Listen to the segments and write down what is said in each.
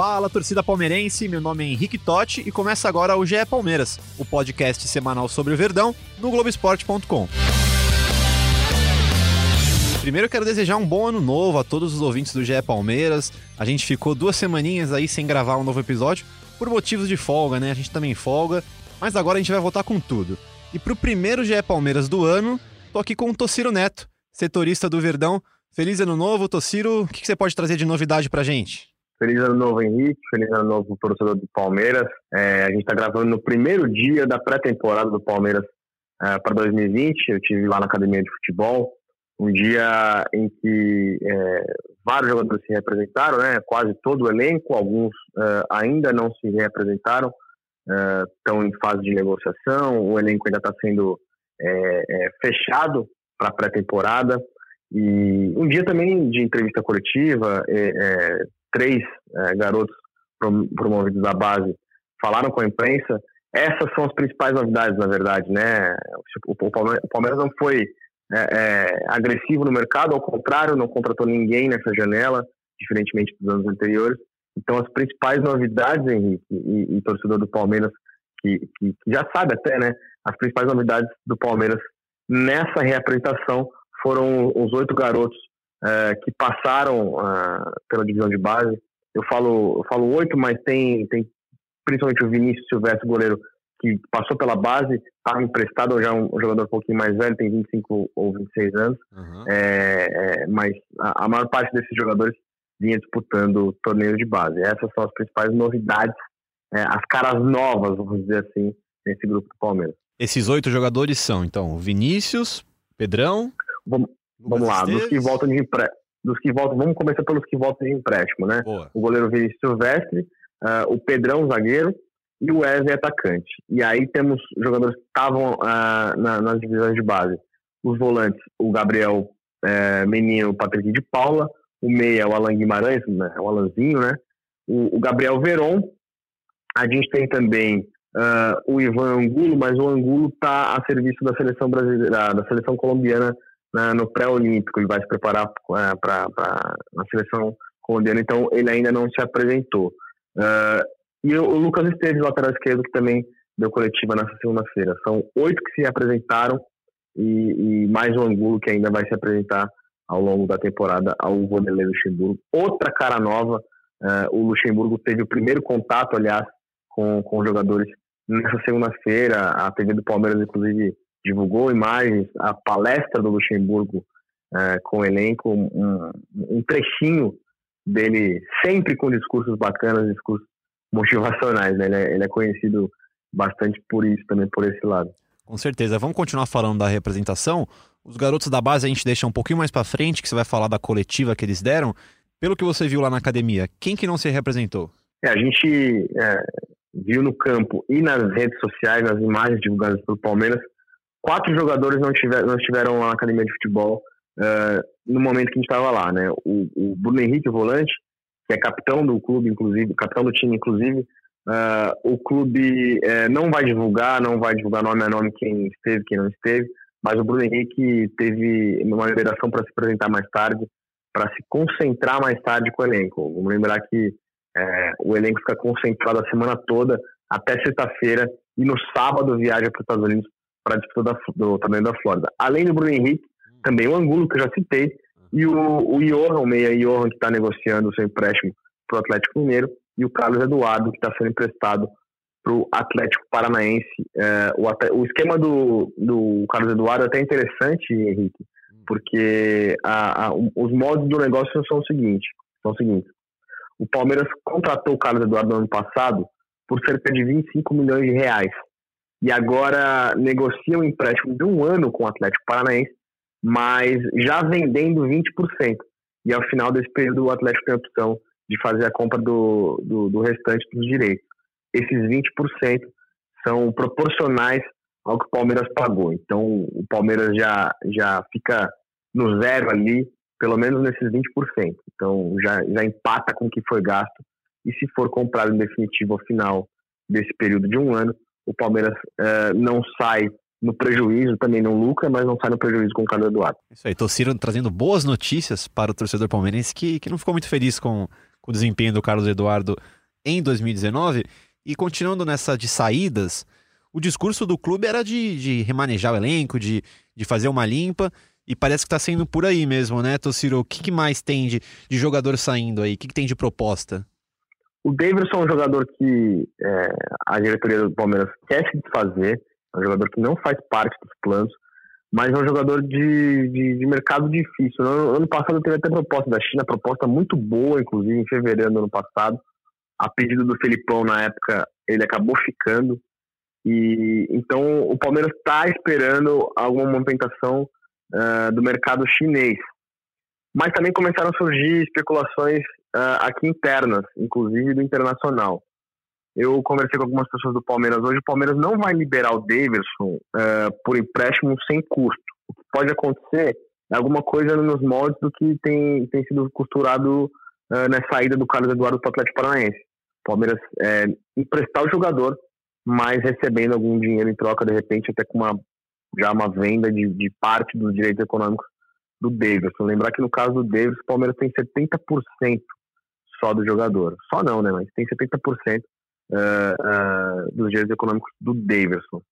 Fala, torcida palmeirense, meu nome é Henrique Totti e começa agora o GE Palmeiras, o podcast semanal sobre o Verdão no Globoesporte.com. Primeiro eu quero desejar um bom ano novo a todos os ouvintes do GE Palmeiras. A gente ficou duas semaninhas aí sem gravar um novo episódio por motivos de folga, né? A gente também folga, mas agora a gente vai voltar com tudo. E pro primeiro GE Palmeiras do ano, tô aqui com o Tociro Neto, setorista do Verdão. Feliz ano novo, Tociro. O que você pode trazer de novidade pra gente? Feliz ano novo, Henrique. Feliz ano novo, torcedor do Palmeiras. É, a gente está gravando no primeiro dia da pré-temporada do Palmeiras é, para 2020. Eu tive lá na academia de futebol, um dia em que é, vários jogadores se representaram, né? Quase todo o elenco. Alguns é, ainda não se representaram, estão é, em fase de negociação. O elenco ainda está sendo é, fechado para a pré-temporada. E um dia também de entrevista coletiva, é, três é, garotos promovidos da base falaram com a imprensa. Essas são as principais novidades, na verdade, né? O Palmeiras não foi é, é, agressivo no mercado, ao contrário, não contratou ninguém nessa janela, diferentemente dos anos anteriores. Então, as principais novidades, Henrique, e, e torcedor do Palmeiras, que, que, que, já sabe até, né? As principais novidades do Palmeiras nessa reapresentação foram os oito garotos é, que passaram uh, pela divisão de base. Eu falo, eu falo oito, mas tem, tem principalmente o Vinícius Silvestre, goleiro, que passou pela base, estava emprestado já um, um, jogador um pouquinho mais velho, tem 25 ou 26 anos, uhum. é, é, mas a, a, maior parte desses jogadores vinha disputando torneios de base. Essas são as principais novidades, é, as caras novas, vamos dizer assim, nesse grupo do Palmeiras. Esses oito jogadores são, então, Vinícius, Pedrão, Vamos, Vamos lá, dos que voltam de empréstimo. Dos que voltam, vamos começar pelos que voltam de empréstimo, né? Boa. O goleiro Vinícius Silvestre, uh, o Pedrão, zagueiro, e o Wesley, atacante. E aí temos jogadores que estavam uh, na, nas divisões de base. Os volantes, o Gabriel uh, Menino, o Patrick de Paula, o meia, o Alan Guimarães, né? o Alanzinho, né? O, o Gabriel Veron. A gente tem também uh, o Ivan Angulo, mas o Angulo está a serviço da seleção brasileira, da seleção colombiana né, no pré-olímpico, ele vai se preparar é, para a seleção colombiana, então ele ainda não se apresentou. Uh, e o, o Lucas Esteves, lateral esquerdo, que também deu coletiva nessa segunda-feira. São oito que se apresentaram e, e, mais um Angulo que ainda vai se apresentar ao longo da temporada ao Vanderlei Luxemburgo. Outra cara nova, uh, o Luxemburgo teve o primeiro contato, aliás, com, com jogadores nessa segunda-feira. A TV do Palmeiras, inclusive, divulgou imagens, a palestra do Luxemburgo é, com o elenco, um, um, trechinho dele sempre com discursos bacanas, discursos motivacionais. Né? Ele, é, ele é conhecido bastante por isso também, por esse lado. Com certeza. Vamos continuar falando da representação. Os garotos da base a gente deixa um pouquinho mais para frente, que você vai falar da coletiva que eles deram. Pelo que você viu lá na academia, quem que não se representou? É, a gente é, viu no campo e nas redes sociais, nas imagens divulgadas pelo Palmeiras, quatro jogadores não, tiver, não estiveram na academia de futebol uh, no momento que a gente estava lá, né? O, o, Bruno Henrique, o volante, que é capitão do clube, inclusive, capitão do time, inclusive, uh, o clube uh, não vai divulgar, não vai divulgar nome a nome quem esteve, quem não esteve, mas o Bruno Henrique teve uma liberação para se apresentar mais tarde, para se concentrar mais tarde com o elenco. Vamos lembrar que o elenco fica concentrado a semana toda até sexta-feira e no sábado viaja para os Estados Unidos para a disputa do torneio da Flórida. Além do Bruno Henrique, também o Angulo, que eu já citei, e o, o Johan, o meia Johan, que está negociando o seu empréstimo para o Atlético Mineiro, e o Carlos Eduardo, que está sendo emprestado para o Atlético Paranaense. É, o, o, esquema do, do Carlos Eduardo é até interessante, Henrique, porque a, a, os modos do negócio são o seguinte, são o seguinte. O Palmeiras contratou o Carlos Eduardo no ano passado por cerca de 25 milhões de reais e agora negocia um empréstimo de um ano com o Atlético Paranaense, mas já vendendo 20%. E ao final desse período o Atlético tem a opção de fazer a compra do, do, do restante dos direitos. esses 20% são proporcionais ao que o Palmeiras pagou. Então, o Palmeiras já, já fica no zero ali, pelo menos nesses 20%. Então, já, já empata com o que foi gasto. E se for comprado em definitivo ao final desse período de um ano, o Palmeiras uh, não sai no prejuízo, também não lucra, mas não sai no prejuízo com o Carlos Eduardo. Isso aí, Tociro trazendo boas notícias para o torcedor palmeirense que, que não ficou muito feliz com, com o desempenho do Carlos Eduardo em 2019. E continuando nessa de saídas, o discurso do clube era de, de remanejar o elenco, de, de fazer uma limpa, e parece que está sendo por aí mesmo, né, Tociro? O que, que mais tem de, de jogador saindo aí? O que, que tem de proposta? O Davidson é um jogador que é, a diretoria do Palmeiras quer se desfazer, é um jogador que não faz parte dos planos, mas é um jogador de, de, de mercado difícil. No ano passado teve até proposta da China, proposta muito boa, inclusive em fevereiro do ano passado. A pedido do Felipão na época, ele acabou ficando. E então o Palmeiras está esperando alguma movimentação uh, do mercado chinês. Mas também começaram a surgir especulações uh, aqui internas, inclusive do internacional. Eu conversei com algumas pessoas do Palmeiras hoje. O Palmeiras não vai liberar o Davidson uh, por empréstimo sem custo. O que pode acontecer é alguma coisa nos moldes do que tem, tem sido costurado uh, na saída do Carlos Eduardo para o Atlético Paranaense. O Palmeiras é, emprestar o jogador, mas recebendo algum dinheiro em troca, de repente, até com uma, já uma venda de, de parte dos direitos econômicos do Davidson. Lembrar que no caso do Davidson, o Palmeiras tem 70% só do jogador. Só não, né? Mas tem 70% uh, uh, dos direitos econômicos do Davidson.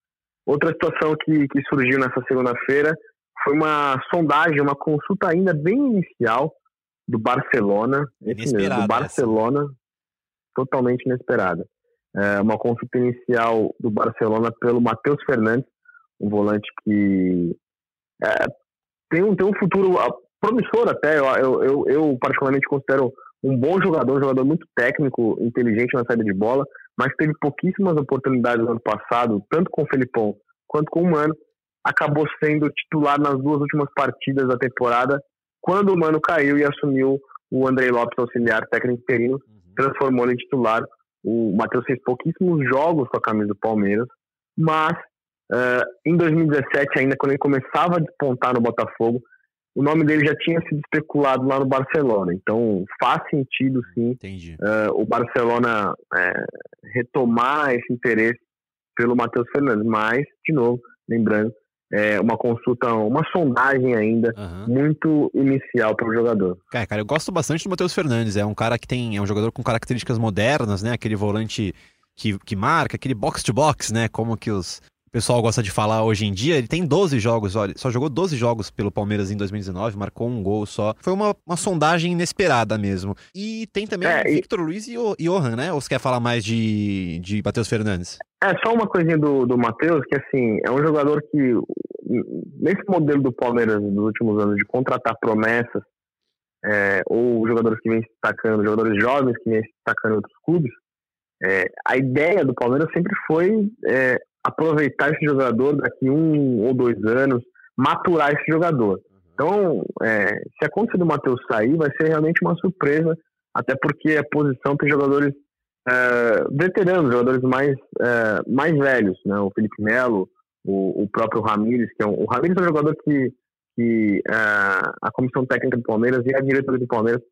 Outra situação que, que surgiu nessa segunda-feira foi uma sondagem, uma consulta ainda bem inicial do Barcelona, mesmo, do Barcelona, essa. totalmente inesperada. É uma consulta inicial do Barcelona pelo Matheus Fernandes, um volante que é, tem, um, tem um futuro promissor até, eu, eu, eu particularmente considero um bom jogador, um jogador muito técnico, inteligente na saída de bola, mas teve pouquíssimas oportunidades no ano passado, tanto com o Felipão quanto com o Mano. Acabou sendo titular nas duas últimas partidas da temporada, quando o Mano caiu e assumiu o Andrei Lopes, auxiliar técnico interino, uhum. transformou ele em titular. O Matheus fez pouquíssimos jogos com a camisa do Palmeiras, mas uh, em 2017, ainda quando ele começava a despontar no Botafogo, o nome dele já tinha sido especulado lá no Barcelona. Então faz sentido sim uh, o Barcelona uh, retomar esse interesse pelo Matheus Fernandes. Mas, de novo, lembrando, é uma consulta, uma sondagem ainda uhum. muito inicial para o jogador. Cara, cara, eu gosto bastante do Matheus Fernandes. É um cara que tem, é um jogador com características modernas, né? Aquele volante que, que marca, aquele box to box, né? Como que os o pessoal gosta de falar hoje em dia, ele tem 12 jogos, olha, só jogou 12 jogos pelo Palmeiras em 2019, marcou um gol só. Foi uma, uma sondagem inesperada mesmo. E tem também é, o Victor e... Luiz e o Johan, né? Ou você quer falar mais de, de Matheus Fernandes? É, só uma coisinha do, do Matheus, que assim, é um jogador que, nesse modelo do Palmeiras dos últimos anos, de contratar promessas, é, ou jogadores que vêm se destacando, jogadores jovens que vêm se destacando em outros clubes, é, a ideia do Palmeiras sempre foi é, aproveitar esse jogador daqui um ou dois anos, maturar esse jogador. Então, é, se acontecer do Matheus sair, vai ser realmente uma surpresa, até porque a posição tem jogadores é, veteranos, jogadores mais, é, mais velhos, né? O Felipe Melo, o, o próprio Ramires, que é um, o Ramires é um jogador que, que é, a comissão técnica do Palmeiras e a diretoria do Palmeiras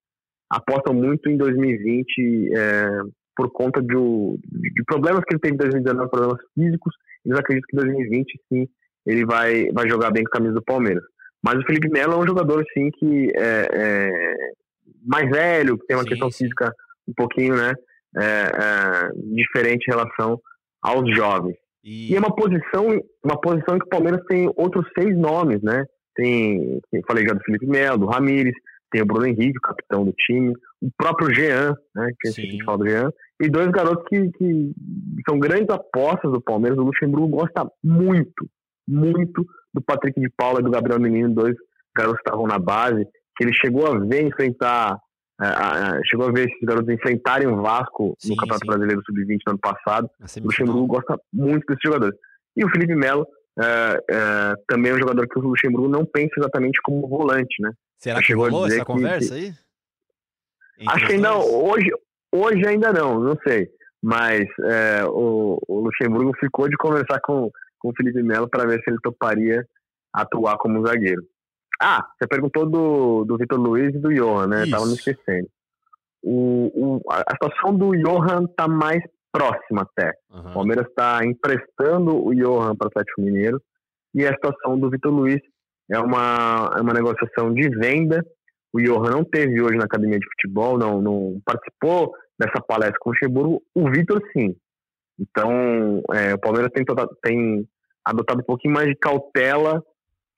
apostam muito em 2020 é, por conta de, de, problemas que ele teve em 2019, problemas físicos, eles acreditam que em 2020, sim, ele vai, vai jogar bem com a camisa do Palmeiras. Mas o Felipe Melo é um jogador, sim, que é, é mais velho, que tem uma sim, questão física um pouquinho, né, é, é, diferente em relação aos jovens. E... e... é uma posição, uma posição que o Palmeiras tem outros seis nomes, né? Tem, tem falei já do Felipe Melo, do Ramires, tem o Bruno Henrique, o capitão do time, o próprio Jean, né? Que a gente fala do Jean, e dois garotos que, que são grandes apostas do Palmeiras. O Luxemburgo gosta muito, muito do Patrick de Paula e do Gabriel Menino, dois garotos que estavam na base, que ele chegou a ver enfrentar, chegou a ver esses garotos enfrentarem o Vasco sim, no Campeonato sim. Brasileiro Sub-20 no ano passado. O Luxemburgo gosta muito desses jogadores. E o Felipe Melo é, também é um jogador que o Luxemburgo não pensa exatamente como volante, né? Será que rolou essa que, conversa aí? Entre acho que ainda hoje, hoje ainda não, não sei. mas é, o, o, Luxemburgo ficou de conversar com, com o Felipe Melo para ver se ele toparia atuar como zagueiro. Ah, você perguntou do, do Vitor Luiz e do Johan, né? Isso. Tava me esquecendo. O, o, a situação do Johan tá mais próxima até. Uhum. O Palmeiras está emprestando o Johan para o Atlético Mineiro e a situação do Vitor Luiz é uma, é uma negociação de venda. O Johan não teve hoje na academia de futebol, não, não participou dessa palestra com o Luxemburgo. O Vitor, sim. Então, é, o Palmeiras tem, tem adotado um pouquinho mais de cautela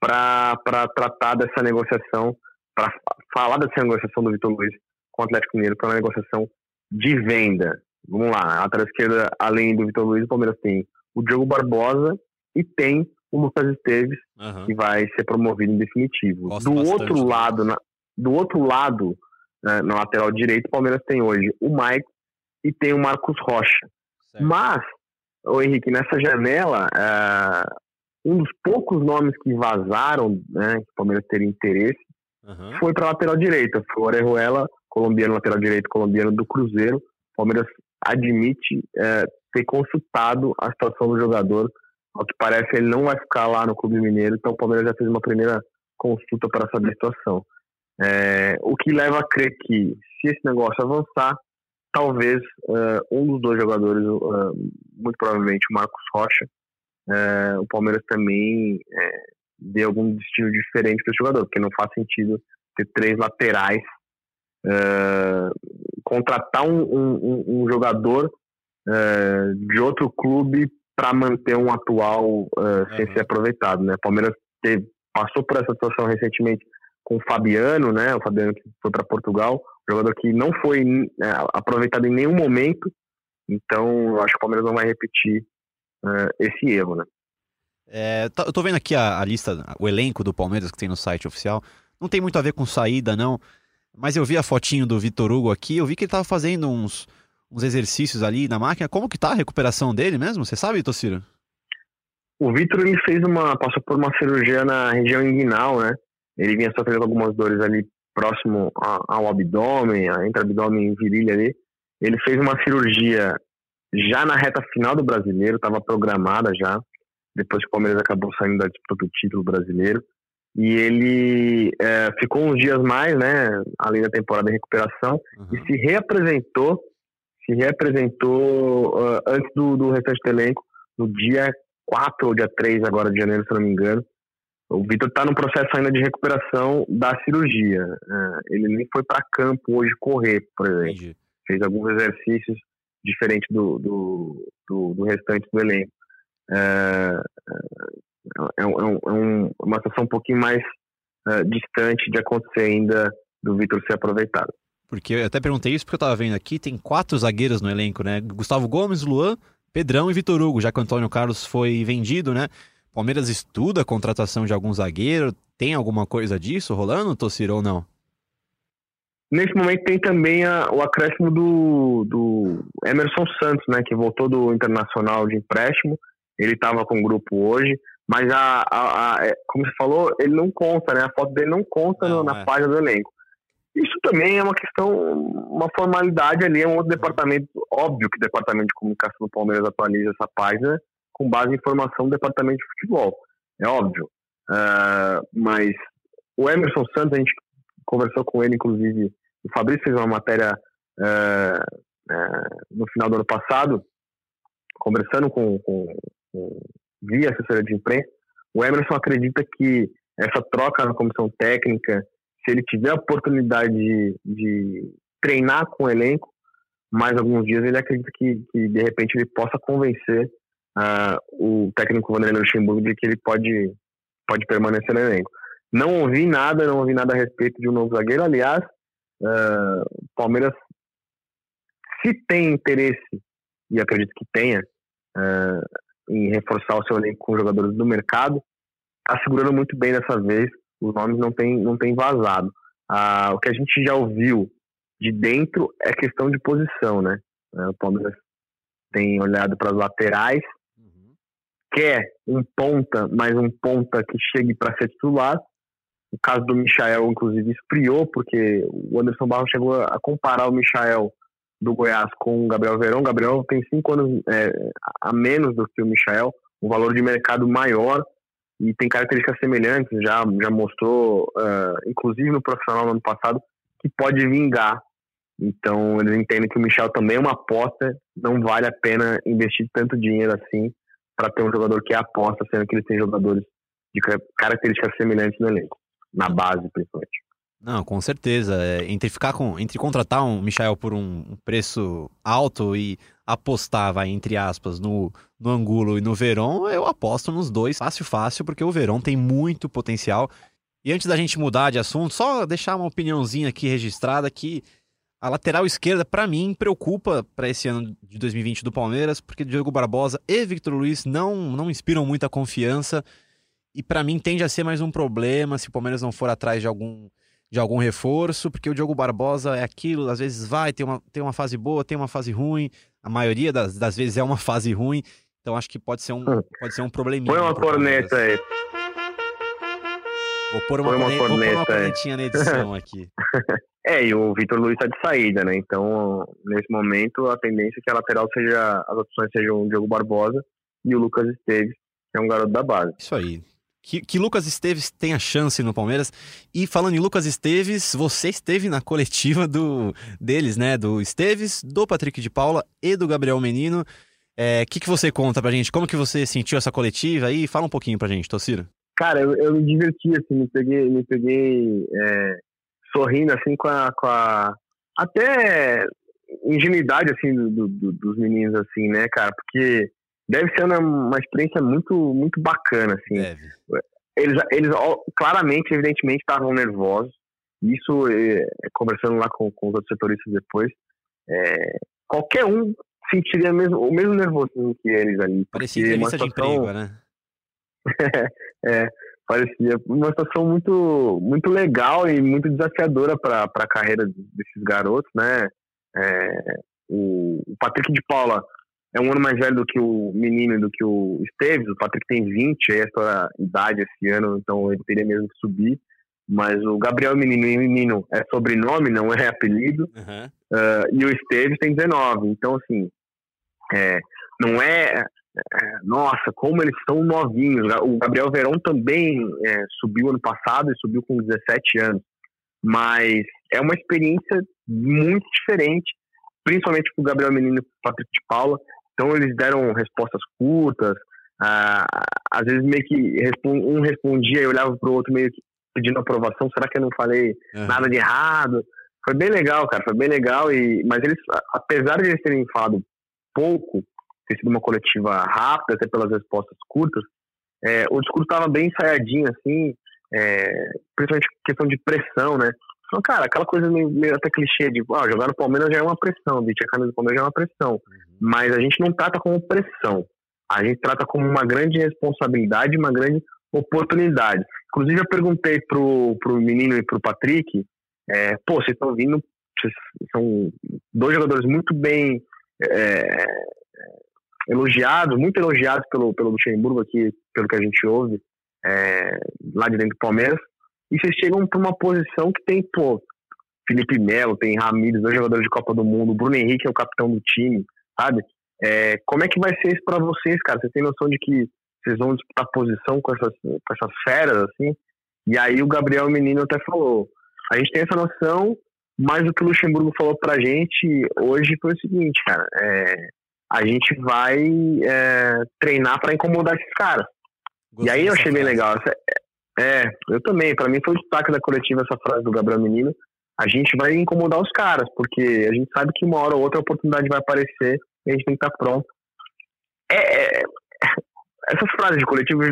para tratar dessa negociação, para falar dessa negociação do Vitor Luiz com o Atlético Mineiro, para uma negociação de venda. Vamos lá, a lateral esquerda, além do Vitor Luiz, o Palmeiras tem o Diogo Barbosa e tem o Lucas Esteves, uhum. que vai ser promovido em definitivo. Gosto do bastante. outro lado, na, do outro lado, né, na lateral direito, o Palmeiras tem hoje o Mike e tem o Marcos Rocha. Certo. Mas, o Henrique, nessa janela, uh, um dos poucos nomes que vazaram, né, que o Palmeiras teria interesse, uhum. foi para a lateral direita. Foi o Orejuela, colombiano, lateral direito colombiano do Cruzeiro. O Palmeiras admite é, ter consultado a situação do jogador. Ao que parece, ele não vai ficar lá no Clube Mineiro, então o Palmeiras já fez uma primeira consulta para saber a situação. É, o que leva a crer que, se esse negócio avançar, talvez uh, um dos dois jogadores, uh, muito provavelmente o Marcos Rocha, uh, o Palmeiras também dê algum destino diferente para esse jogador, porque não faz sentido ter três laterais contratar um, um, um jogador de outro clube para manter um atual uh, sem uhum. ser aproveitado, né? Palmeiras teve, passou por essa situação recentemente com o Fabiano, né? O Fabiano que foi para Portugal, jogador que não foi aproveitado em nenhum momento. Então, eu acho que o Palmeiras não vai repetir esse erro, né? É, tá, eu tô vendo aqui a, a, lista, o elenco do Palmeiras que tem no site oficial. Não tem muito a ver com saída, não. Mas eu vi a fotinho do Vitor Hugo aqui, eu vi que ele tava fazendo uns, uns exercícios ali na máquina. Como que tá a recuperação dele mesmo? Você sabe, Tociro? O Vitor ele fez uma. passou por uma cirurgia na região inguinal, né? Ele vinha sofrendo algumas dores ali próximo ao abdômen, entre abdômen e virilha ali. Ele fez uma cirurgia já na reta final do brasileiro, estava programada já, depois que o Palmeiras acabou saindo da disputa do título brasileiro e ele é, ficou uns dias mais, né, além da temporada de recuperação, uhum. e se reapresentou, se reapresentou uh, antes do, do restante do elenco, no dia 4 ou dia 3 agora de janeiro, se não me engano. O Vitor está no processo ainda de recuperação da cirurgia. Uh, ele nem foi para campo hoje correr, por exemplo. Entendi. Fez alguns exercícios diferentes do, do, do, do restante do elenco. Uh, é, um, é, um, é uma situação um pouquinho mais uh, distante de acontecer ainda do Vitor ser aproveitado. Porque eu até perguntei isso porque eu estava vendo aqui, tem quatro zagueiros no elenco, né? Gustavo Gomes, Luan, Pedrão e Vitor Hugo, já que o Antônio Carlos foi vendido, né? Palmeiras estuda a contratação de algum zagueiro, tem alguma coisa disso rolando, Tossiro, ou não? Nesse momento tem também a, o acréscimo do, do Emerson Santos, né? Que voltou do Internacional de empréstimo. Ele estava com o grupo hoje. Mas a, a, a, é, como você falou, ele não conta, né? A foto dele não conta não, na é. página do elenco. Isso também é uma questão, uma formalidade ali, é um outro departamento, óbvio que o departamento de comunicação do Palmeiras atualiza essa página com base em informação do departamento de futebol. É óbvio. Uh, mas o Emerson Santos, a gente conversou com ele, inclusive, o Fabrício fez uma matéria uh, uh, no final do ano passado, conversando com, com, com via assessoria de imprensa, o Emerson acredita que essa troca na comissão técnica, se ele tiver a oportunidade de, de treinar com o elenco, mais alguns dias, ele acredita que, que de repente ele possa convencer uh, o técnico Vanderlei Luxemburgo de que ele pode, pode permanecer no elenco. Não ouvi nada, não ouvi nada a respeito de um novo zagueiro. Aliás, uh, Palmeiras, se tem interesse, e acredito que tenha, uh, em reforçar o seu elenco com jogadores do mercado, está segurando muito bem dessa vez. Os nomes não têm não tem vazado. Ah, o que a gente já ouviu de dentro é questão de posição, né? É, o Palmeiras tem olhado para as laterais, uhum. quer um ponta, mas um ponta que chegue para ser titular. O caso do Michael, inclusive, esfriou, porque o Anderson Barros chegou a comparar o Michael do Goiás com o Gabriel Verão. O Gabriel tem cinco anos é, a menos do que o Michel, um valor de mercado maior e tem características semelhantes. Já, já mostrou, uh, inclusive no profissional no ano passado, que pode vingar. Então eles entendem que o Michel também é uma aposta, não vale a pena investir tanto dinheiro assim para ter um jogador que é aposta, sendo que ele tem jogadores de características semelhantes no elenco, na base principalmente. Não, com certeza. É, entre ficar com, entre contratar um Michael por um preço alto e apostar, vai, entre aspas, no, no Angulo e no Verón, eu aposto nos dois, fácil, fácil, porque o Verón tem muito potencial. E antes da gente mudar de assunto, só deixar uma opiniãozinha aqui registrada que a lateral esquerda, para mim, preocupa para esse ano de 2020 do Palmeiras, porque Diogo Barbosa e Victor Luiz não, não inspiram muita confiança. E para mim tende a ser mais um problema se o Palmeiras não for atrás de algum de algum reforço, porque o Diogo Barbosa é aquilo, às vezes vai, tem uma, tem uma fase boa, tem uma fase ruim, a maioria das, das vezes é uma fase ruim, então acho que pode ser um, hum. pode ser um probleminha. Põe uma corneta aí. Vou pôr uma, corneta, uma, corneta, vou pôr uma cornetinha na edição aqui. é, e o Vitor Luiz está de saída, né? Então, nesse momento, a tendência é que a lateral seja, as opções sejam o Diogo Barbosa e o Lucas Esteves, que é um garoto da base. Isso aí que, que Lucas Esteves tenha chance no Palmeiras. E falando em Lucas Esteves, você esteve na coletiva do deles, né? Do Esteves, do Patrick de Paula e do Gabriel Menino. O é, que, que você conta pra gente? Como que você sentiu essa coletiva aí? Fala um pouquinho pra gente, Tociro. Cara, eu, eu me diverti, assim, me peguei, me peguei é, sorrindo, assim, com a, com a... Até ingenuidade, assim, do, do, dos meninos, assim, né, cara? Porque deve ser uma, uma experiência muito, muito bacana, assim. Deve. Eles, eles claramente, evidentemente, estavam nervosos. Isso, é, conversando lá com, com os outros setoristas depois, é, qualquer um sentiria mesmo, o mesmo nervosismo que eles ali. Parecia entrevista situação, de emprego, né? é, parecia uma situação muito, muito legal e muito desafiadora para a carreira desses garotos, né? É, o Patrick de Paula é um ano mais velho do que o menino do que o Esteves. O Patrick tem 20, é essa idade esse ano, então ele teria mesmo que subir. Mas o Gabriel Menino e Menino é sobrenome, não é apelido. Uhum. Uh, e o Esteves tem 19. Então, assim, é, não é, é, Nossa, como eles são novinhos. O Gabriel Verão também é, subiu ano passado e subiu com 17 anos. Mas é uma experiência muito diferente, principalmente para o Gabriel Menino e o Patrick de Paula então eles deram respostas curtas, ah, às vezes meio que um respondia e olhava para o outro meio que pedindo aprovação, será que eu não falei uhum. nada de errado? Foi bem legal, cara, foi bem legal, e, mas eles, apesar de eles terem falado pouco, ter sido uma coletiva rápida, até pelas respostas curtas, é, o discurso estava bem ensaiadinho, assim, é, principalmente questão de pressão, né? Então, cara, aquela coisa meio, meio até clichê de ah, jogar no Palmeiras já é uma pressão, vestir a camisa do Palmeiras já é uma pressão. Mas a gente não trata como pressão. A gente trata como uma grande responsabilidade, uma grande oportunidade. Inclusive, eu perguntei pro, pro menino e pro Patrick, é, pô, vocês estão vindo, vocês são dois jogadores muito bem é, elogiados, muito elogiados pelo, pelo Luxemburgo aqui, pelo que a gente ouve, é, lá de dentro do Palmeiras e vocês chegam para uma posição que tem, pô, Felipe Melo, tem Ramires, dois jogadores de Copa do Mundo, Bruno Henrique é o capitão do time, sabe? É, como é que vai ser isso para vocês, cara? Vocês têm noção de que vocês vão disputar posição com essas, com essas feras, assim? E aí o Gabriel Menino até falou, a gente tem essa noção, mas o que o Luxemburgo falou pra gente hoje foi o seguinte, cara, é, a gente vai é, treinar para incomodar esses caras. Gostei e aí eu achei bem legal. É, eu também. Para mim foi o destaque da coletiva essa frase do Gabriel Menino. A gente vai incomodar os caras, porque a gente sabe que uma hora ou outra a oportunidade vai aparecer e a gente tem que estar pronto. É, é, essas frases de coletivo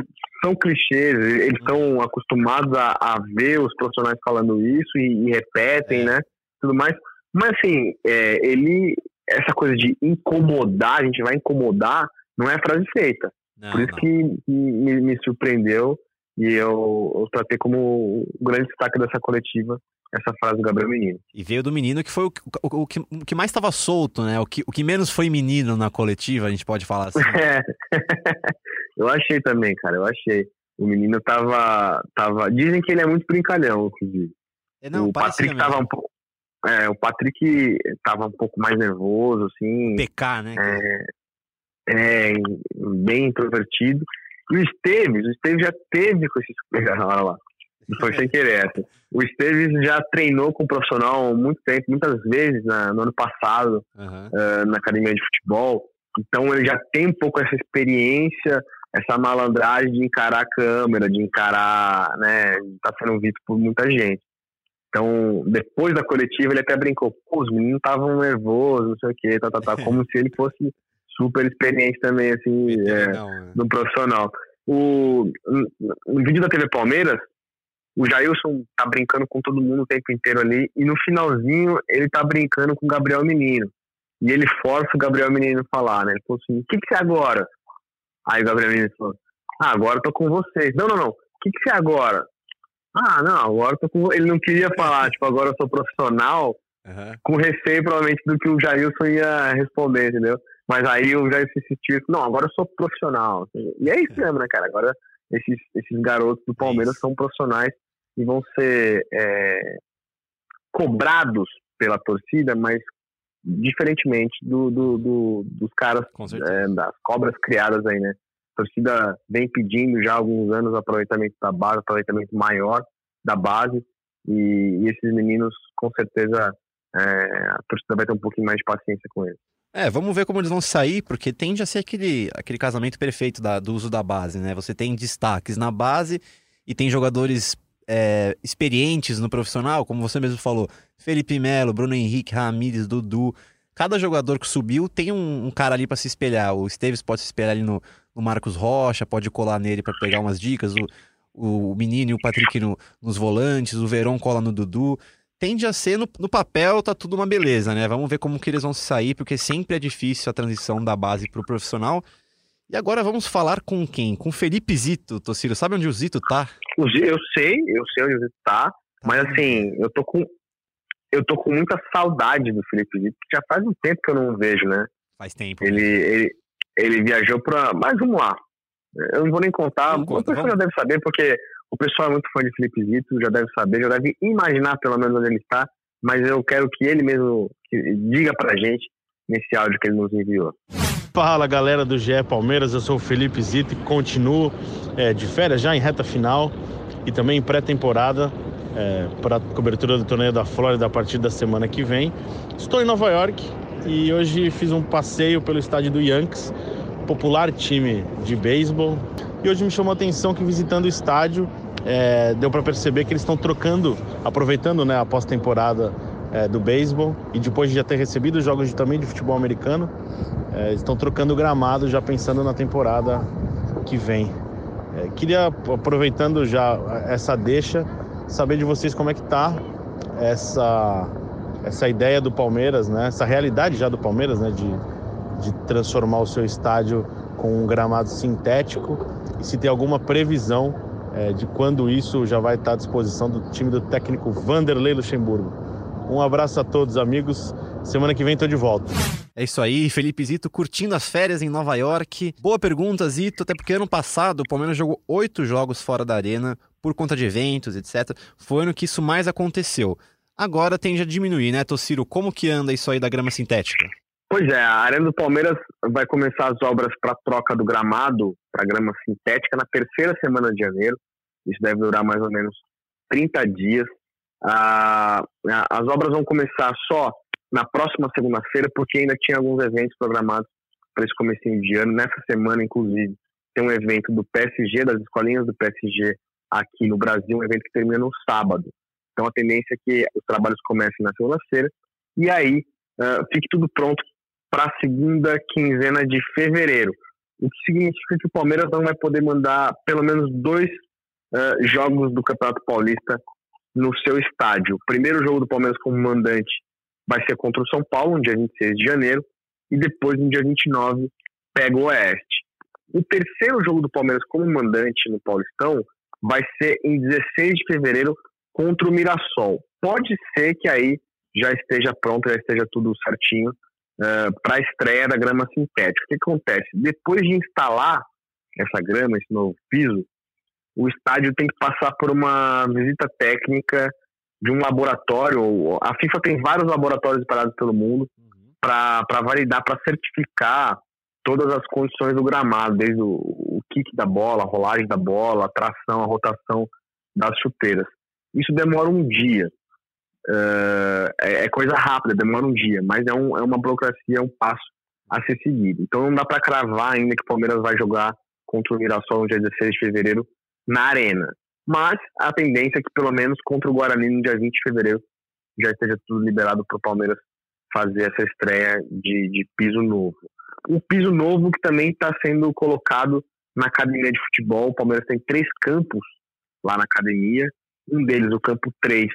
são clichês, eles estão acostumados a, a, ver os profissionais falando isso e, e repetem, é. né? Tudo mais. Mas assim, é, ele, essa coisa de incomodar, a gente vai incomodar, não é frase feita. Não, Por isso não. que me, me surpreendeu e eu, eu tratei como o grande destaque dessa coletiva essa frase do Gabriel Menino. E veio do menino que foi o, o, o, que, o que mais estava solto, né? O que, o que menos foi menino na coletiva, a gente pode falar assim. É. eu achei também, cara, eu achei. O menino tava, tava. Dizem que ele é muito brincalhão, inclusive. É, não, o Patrick tava um pouco. é, o Patrick estava um pouco mais nervoso, assim. PK, né? É, é, bem introvertido. E o Esteves, o Esteves já teve com esses. Olha lá. Foi sem querer essa. O Esteves já treinou com o profissional há muito tempo, muitas vezes na, no ano passado, uhum. uh, na academia de futebol. Então ele já tem um pouco essa experiência, essa malandragem de encarar a câmera, de encarar, né, tá sendo visto por muita gente. Então, depois da coletiva, ele até brincou, pô, os meninos estavam nervosos, não sei o quê, tá, tá, tá, como se ele fosse super experiente também, assim, é, né? no profissional. O, no vídeo da TV Palmeiras, o Jailson tá brincando com todo mundo o tempo inteiro ali, e no finalzinho ele tá brincando com o Gabriel Menino. E ele força o Gabriel Menino a falar, né? Ele falou assim, o que que você é agora? Aí o Gabriel Menino falou, ah, agora eu tô com vocês. Não, não, não, o que que você é agora? Ah, não, agora eu tô com... Ele não queria falar, tipo, agora eu sou profissional, uhum. com receio provavelmente do que o Jailson ia responder, entendeu? Mas aí o Jailson insistiu, não, agora eu sou profissional. E é isso mesmo, né, cara? Agora esses, esses garotos do Palmeiras são profissionais e vão ser é, cobrados pela torcida, mas diferentemente do, do, do dos caras, é, das cobras criadas aí, né? A torcida vem pedindo já há alguns anos aproveitamento da base, aproveitamento maior da base, e, e esses meninos, com certeza, é, a torcida vai ter um pouquinho mais de paciência com eles. É, vamos ver como eles vão sair, porque tende a ser aquele, aquele casamento perfeito da, do uso da base, né? Você tem destaques na base e tem jogadores é, experientes no profissional, como você mesmo falou, Felipe Melo, Bruno Henrique, Ramires, Dudu. Cada jogador que subiu tem um, um cara ali para se espelhar. O Esteves pode se espelhar ali no, no Marcos Rocha, pode colar nele para pegar umas dicas. O, o, Menino e o Patrick no, nos volantes, o Verón cola no Dudu. Tende a ser, no, no papel, tá tudo uma beleza, né? Vamos ver como que eles vão sair, porque sempre é difícil a transição da base para o profissional. E agora vamos falar com quem? Com Felipe Zito, Tociro. Sabe onde o Zito tá? Eu sei, eu sei onde o Zito tá, tá mas assim, eu tô com eu tô com muita saudade do Felipe Zito, já faz um tempo que eu não vejo, né? Faz tempo. Ele, né? ele, ele viajou pra. Mas vamos lá. Eu não vou nem contar, o pessoal já deve saber, porque o pessoal é muito fã de Felipe Zito, já deve saber, já deve imaginar pelo menos onde ele está, mas eu quero que ele mesmo diga pra gente nesse áudio que ele nos enviou. Fala galera do GE Palmeiras, eu sou o Felipe Zito e continuo é, de férias já em reta final e também em pré-temporada é, para cobertura do torneio da Flórida a partir da semana que vem. Estou em Nova York e hoje fiz um passeio pelo estádio do Yankees, popular time de beisebol. E hoje me chamou a atenção que visitando o estádio é, deu para perceber que eles estão trocando, aproveitando né, a pós-temporada é, do beisebol e depois de já ter recebido jogos de, também de futebol americano, é, estão trocando o gramado já pensando na temporada que vem. É, queria, aproveitando já essa deixa, saber de vocês como é que tá essa, essa ideia do Palmeiras, né? essa realidade já do Palmeiras, né? de, de transformar o seu estádio com um gramado sintético e se tem alguma previsão é, de quando isso já vai estar à disposição do time do técnico Vanderlei Luxemburgo. Um abraço a todos, amigos. Semana que vem estou de volta. É isso aí, Felipe Zito curtindo as férias em Nova York. Boa pergunta, Zito, até porque ano passado o Palmeiras jogou oito jogos fora da arena por conta de eventos, etc. Foi ano que isso mais aconteceu. Agora tende a diminuir, né, Tociro? Como que anda isso aí da grama sintética? Pois é, a Arena do Palmeiras vai começar as obras para troca do gramado para grama sintética na terceira semana de janeiro. Isso deve durar mais ou menos 30 dias. Ah, as obras vão começar só na próxima segunda-feira, porque ainda tinha alguns eventos programados para esse começo de ano. Nessa semana, inclusive, tem um evento do PSG, das escolinhas do PSG aqui no Brasil, um evento que termina no sábado. Então a tendência é que os trabalhos comecem na segunda-feira e aí uh, fique tudo pronto para a segunda quinzena de fevereiro. O que significa que o Palmeiras não vai poder mandar pelo menos dois uh, jogos do Campeonato Paulista no seu estádio. O primeiro jogo do Palmeiras como mandante vai ser contra o São Paulo, no dia 26 de janeiro, e depois, no dia 29, pega o Oeste. O terceiro jogo do Palmeiras como mandante no Paulistão vai ser em 16 de fevereiro contra o Mirassol. Pode ser que aí já esteja pronto, já esteja tudo certinho uh, para a estreia da grama sintética. O que acontece? Depois de instalar essa grama, esse novo piso, o estádio tem que passar por uma visita técnica de um laboratório. A FIFA tem vários laboratórios espalhados pelo mundo uhum. para validar, para certificar todas as condições do gramado, desde o, o kick da bola, a rolagem da bola, a tração, a rotação das chuteiras. Isso demora um dia. Uh, é, é, coisa rápida, demora um dia, mas é, um, é uma burocracia, é um passo a ser seguido. Então não dá para cravar ainda que o Palmeiras vai jogar contra o Mirassol no dia 16 de fevereiro na Arena. Mas a tendência é que pelo menos contra o Guarani no dia 20 de fevereiro já esteja tudo liberado para o Palmeiras fazer essa estreia de, de piso novo. Um piso novo que também está sendo colocado na academia de futebol. O Palmeiras tem três campos lá na academia. Um deles, o campo 3,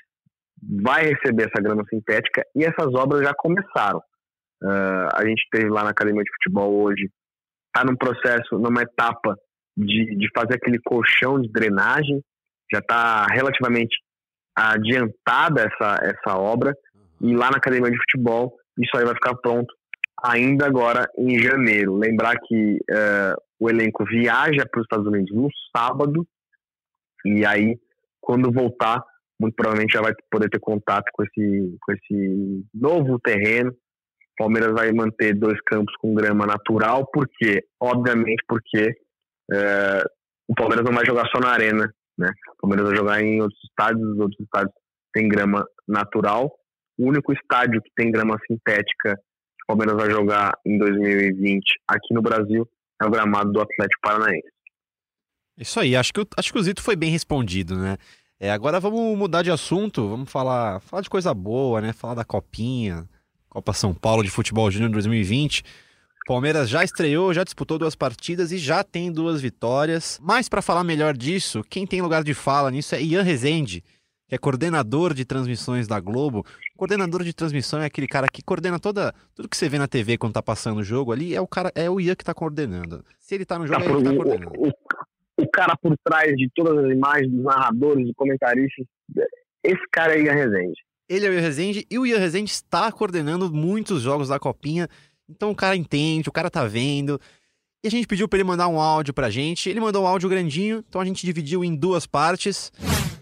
vai receber essa grama sintética e essas obras já começaram. Uh, a gente teve lá na academia de futebol hoje, está num processo, numa etapa de, de fazer aquele colchão de drenagem, já está relativamente adiantada essa, essa obra, e lá na academia de futebol isso aí vai ficar pronto ainda agora em janeiro. Lembrar que uh, o elenco viaja para os Estados Unidos no sábado, e aí, quando voltar, muito provavelmente já vai poder ter contato com esse, com esse novo terreno. O Palmeiras vai manter dois campos com grama natural, porque, obviamente, porque é, o Palmeiras não vai jogar só na arena, né? O Palmeiras vai jogar em outros estádios, os outros estádios têm grama natural. O único estádio que tem grama sintética que o Palmeiras vai jogar em 2020 aqui no Brasil é o gramado do Atlético Paranaense. Isso aí, acho que, acho que o Zito foi bem respondido, né? É, agora vamos mudar de assunto, vamos falar, falar de coisa boa, né? Falar da Copinha, Copa São Paulo de Futebol Júnior 2020. Palmeiras já estreou, já disputou duas partidas e já tem duas vitórias. Mas para falar melhor disso, quem tem lugar de fala nisso é Ian Rezende, que é coordenador de transmissões da Globo. Coordenador de transmissão é aquele cara que coordena toda tudo que você vê na TV quando tá passando o jogo ali, é o cara, é o Ian que tá coordenando. Se ele tá no jogo, é ele que tá coordenando. O, o cara por trás de todas as imagens, dos narradores, dos comentaristas. Esse cara é Ian Rezende. Ele é o Ian Rezende e o Ian Rezende está coordenando muitos jogos da Copinha. Então o cara entende, o cara tá vendo. E a gente pediu para ele mandar um áudio pra gente. Ele mandou um áudio grandinho, então a gente dividiu em duas partes.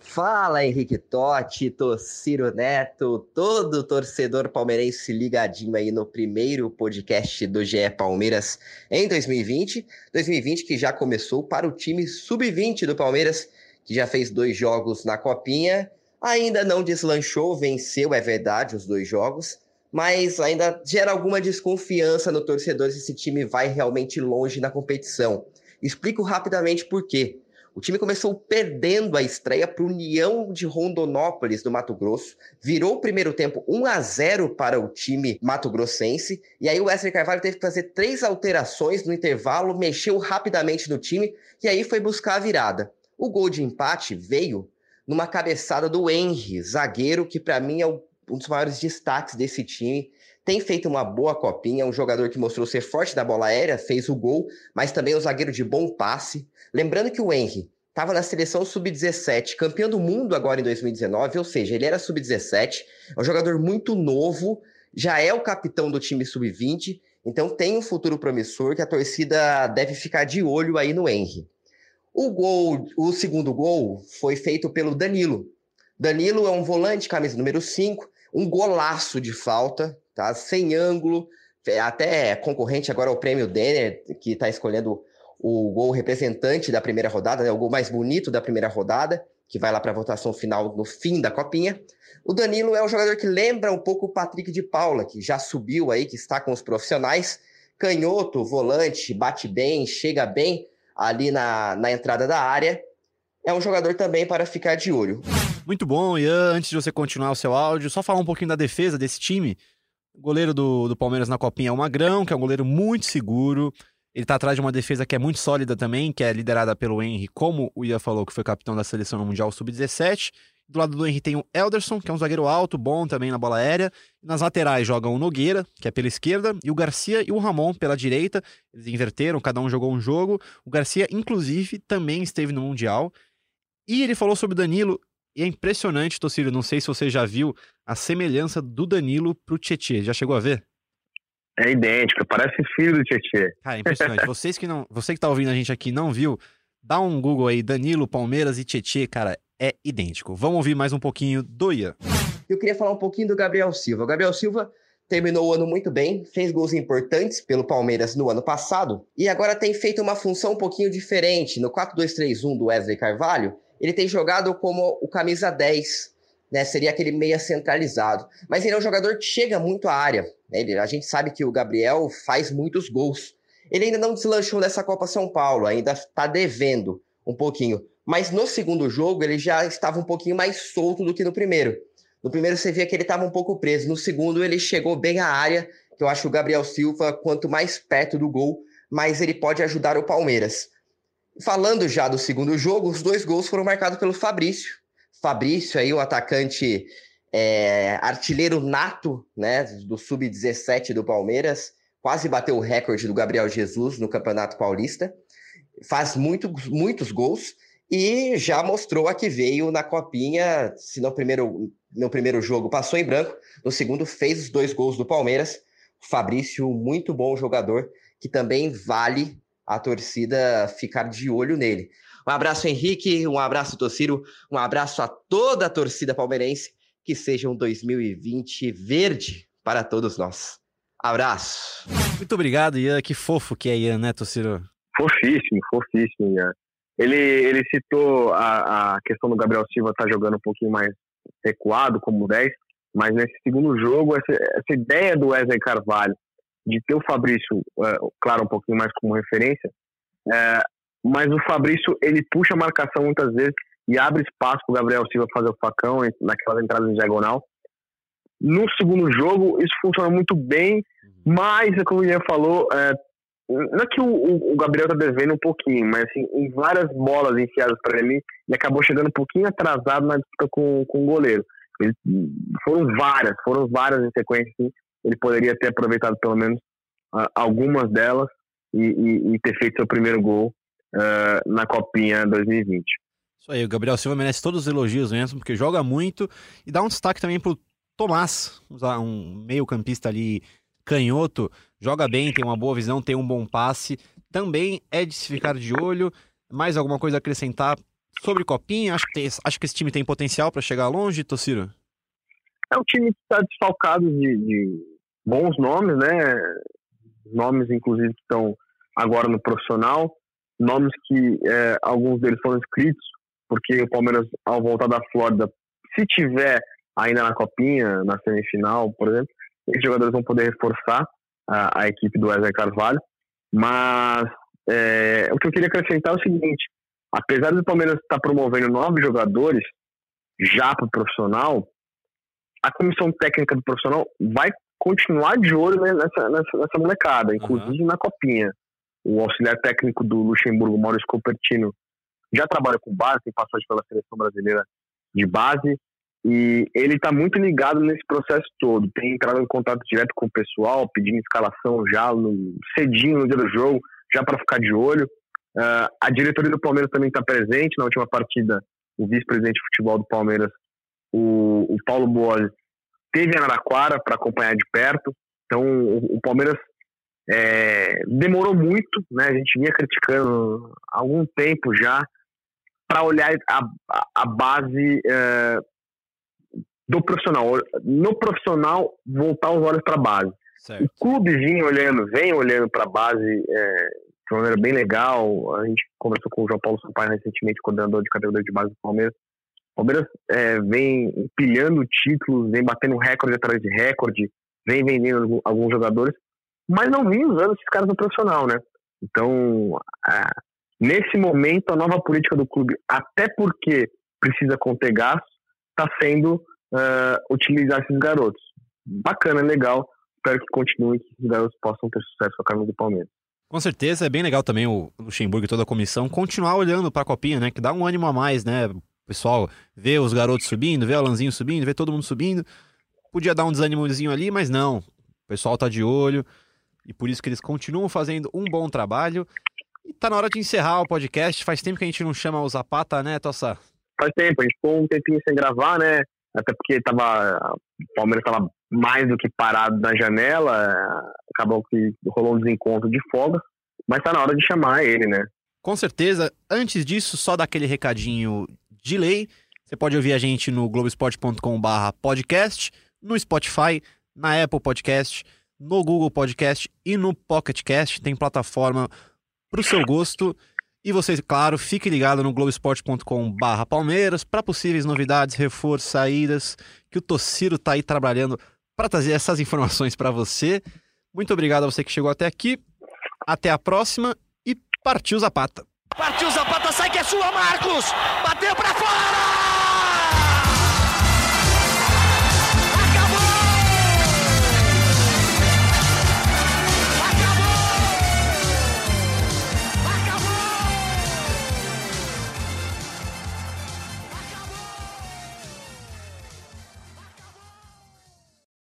Fala Henrique Totti, Tociro Neto, todo torcedor palmeirense ligadinho aí no primeiro podcast do GE Palmeiras em 2020. 2020 que já começou para o time sub-20 do Palmeiras, que já fez dois jogos na Copinha. Ainda não deslanchou, venceu, é verdade, os dois jogos, mas ainda gera alguma desconfiança no torcedor se esse time vai realmente longe na competição. Explico rapidamente por quê. O time começou perdendo a estreia para o União de Rondonópolis, do Mato Grosso. Virou o primeiro tempo 1 a 0 para o time mato-grossense. E aí o Wesley Carvalho teve que fazer três alterações no intervalo, mexeu rapidamente no time e aí foi buscar a virada. O gol de empate veio numa cabeçada do Henry, zagueiro, que para mim é um dos maiores destaques desse time tem feito uma boa copinha, um jogador que mostrou ser forte da bola aérea, fez o gol, mas também é um zagueiro de bom passe. Lembrando que o Henry estava na seleção sub-17, campeão do mundo agora em 2019, ou seja, ele era sub-17, é um jogador muito novo, já é o capitão do time sub-20, então tem um futuro promissor que a torcida deve ficar de olho aí no Henry. O gol, o segundo gol foi feito pelo Danilo. Danilo é um volante, camisa número 5, um golaço de falta, tá? Sem ângulo, é até concorrente agora ao prêmio Denner, que está escolhendo o gol representante da primeira rodada, né? o gol mais bonito da primeira rodada, que vai lá para a votação final no fim da copinha. O Danilo é um jogador que lembra um pouco o Patrick de Paula, que já subiu aí, que está com os profissionais. Canhoto, volante, bate bem, chega bem ali na, na entrada da área. É um jogador também para ficar de olho. Muito bom, Ian. Antes de você continuar o seu áudio, só falar um pouquinho da defesa desse time. O goleiro do, do Palmeiras na Copinha é o Magrão, que é um goleiro muito seguro. Ele tá atrás de uma defesa que é muito sólida também, que é liderada pelo Henry, como o Ian falou, que foi capitão da seleção no Mundial Sub-17. Do lado do Henry tem o Elderson, que é um zagueiro alto, bom também na bola aérea. Nas laterais jogam o Nogueira, que é pela esquerda, e o Garcia e o Ramon pela direita. Eles inverteram, cada um jogou um jogo. O Garcia, inclusive, também esteve no Mundial. E ele falou sobre o Danilo, e é impressionante, Tocílio, não sei se você já viu a semelhança do Danilo pro Tietchan. Já chegou a ver? É idêntico, parece filho do Tietchan. Cara, é impressionante. Vocês que não, você que tá ouvindo a gente aqui não viu, dá um Google aí, Danilo, Palmeiras e Tietchan, cara, é idêntico. Vamos ouvir mais um pouquinho do Ian. Eu queria falar um pouquinho do Gabriel Silva. O Gabriel Silva terminou o ano muito bem, fez gols importantes pelo Palmeiras no ano passado e agora tem feito uma função um pouquinho diferente. No 4-2-3-1 do Wesley Carvalho, ele tem jogado como o camisa 10, né? Seria aquele meia centralizado. Mas ele é um jogador que chega muito à área. Né? Ele, a gente sabe que o Gabriel faz muitos gols. Ele ainda não deslanchou nessa Copa São Paulo, ainda está devendo um pouquinho. Mas no segundo jogo ele já estava um pouquinho mais solto do que no primeiro. No primeiro você via que ele estava um pouco preso. No segundo ele chegou bem à área, que eu acho o Gabriel Silva, quanto mais perto do gol, mais ele pode ajudar o Palmeiras. Falando já do segundo jogo, os dois gols foram marcados pelo Fabrício. Fabrício aí, o atacante é, artilheiro nato, né, do sub-17 do Palmeiras, quase bateu o recorde do Gabriel Jesus no Campeonato Paulista. Faz muito, muitos gols e já mostrou a que veio na copinha, se no primeiro, no primeiro jogo passou em branco, no segundo fez os dois gols do Palmeiras. Fabrício, muito bom jogador, que também vale a torcida ficar de olho nele. Um abraço, Henrique, um abraço, Tociro, um abraço a toda a torcida palmeirense, que seja um 2020 verde para todos nós. Abraço. Muito obrigado, Ian. Que fofo que é Ian, né, Tociro? Fofíssimo, fofíssimo, Ian. Ele, ele citou a, a questão do Gabriel Silva estar tá jogando um pouquinho mais recuado, como 10, mas nesse segundo jogo, essa, essa ideia do Wesley Carvalho de ter o Fabrício, é, claro, um pouquinho mais como referência, é, mas o Fabrício, ele puxa a marcação muitas vezes e abre espaço para o Gabriel Silva fazer o facão naquelas entradas em diagonal. No segundo jogo, isso funciona muito bem, uhum. mas, como o Ian falou, é, não é que o, o Gabriel tá devendo um pouquinho, mas assim, em várias bolas enfiadas para ele, ele acabou chegando um pouquinho atrasado na disputa com, com o goleiro. Foram várias, foram várias em sequência, assim, ele poderia ter aproveitado pelo menos uh, algumas delas e, e, e, ter feito seu primeiro gol uh, na Copinha 2020. Isso aí, o Gabriel Silva merece todos os elogios mesmo, porque joga muito e dá um destaque também pro Tomás, um meio campista ali canhoto, joga bem, tem uma boa visão, tem um bom passe, também é de se ficar de olho. Mais alguma coisa a acrescentar sobre Copinha? Acho que, tem, acho que esse time tem potencial para chegar longe, Tociro? É um time que está desfalcado de, de, bons nomes, né? Nomes, inclusive, que estão agora no profissional. Nomes que é, alguns deles foram inscritos, porque o Palmeiras, ao voltar da Flórida, se tiver ainda na Copinha, na semifinal, por exemplo, esses jogadores vão poder reforçar a, a equipe do Wesley Carvalho. Mas é, o que eu queria acrescentar é o seguinte: apesar do Palmeiras estar promovendo nove jogadores já para o profissional, a comissão técnica do profissional vai continuar de olho nessa, nessa, nessa molecada, inclusive uhum. na copinha. O auxiliar técnico do Luxemburgo, Maurício Copertino, já trabalha com base, tem passagem pela seleção brasileira de base, e ele está muito ligado nesse processo todo. Tem entrado em contato direto com o pessoal, pedindo escalação já no, cedinho no dia do jogo, já para ficar de olho. Uh, a diretoria do Palmeiras também está presente. Na última partida, o vice-presidente de futebol do Palmeiras, o, o Paulo Boas, teve em Araraquara para acompanhar de perto. Então, o, o Palmeiras é, demorou muito, né? A gente vinha criticando há algum tempo já para olhar a, a, a base é, do profissional. No profissional, voltar os olhos para a base. Certo. O clube vinha olhando, vem olhando para a base é, de uma maneira bem legal. A gente conversou com o João Paulo Sampaio recentemente, coordenador de categoria de base do Palmeiras. Palmeiras é, vem empilhando títulos, vem batendo recorde atrás de recorde, vem vendendo alguns jogadores, mas não vem usando esses caras no profissional, né? Então, nesse momento, a nova política do clube, até porque precisa conter gastos, está sendo utilizar esses garotos. Bacana, legal. Espero que continue que esses garotos possam ter sucesso com a camisa do Palmeiras. Com certeza, é bem legal também o Luxemburgo e toda a comissão continuar olhando para a copinha, né? Que dá um ânimo a mais, né? O pessoal vê os garotos subindo, vê o Alanzinho subindo, vê todo mundo subindo. Podia dar um desânimozinho ali, mas não. O pessoal tá de olho e por isso que eles continuam fazendo um bom trabalho. E tá na hora de encerrar o podcast. Faz tempo que a gente não chama o Zapata, né, Tossa? Faz tempo, a gente ficou um tempinho sem gravar, né? até porque tava, o Palmeiras estava mais do que parado na janela, acabou que rolou um desencontro de folga, mas está na hora de chamar ele, né? Com certeza. Antes disso, só dar aquele recadinho de lei. Você pode ouvir a gente no globesport.com/barra podcast, no Spotify, na Apple Podcast, no Google Podcast e no Pocket Cast. Tem plataforma para o seu gosto. E você, claro, fique ligado no globesport.com/barra Palmeiras para possíveis novidades, reforços, saídas, que o Tociro tá aí trabalhando para trazer essas informações para você. Muito obrigado a você que chegou até aqui. Até a próxima e partiu Zapata. Partiu Zapata, sai que é sua, Marcos! Bateu para fora!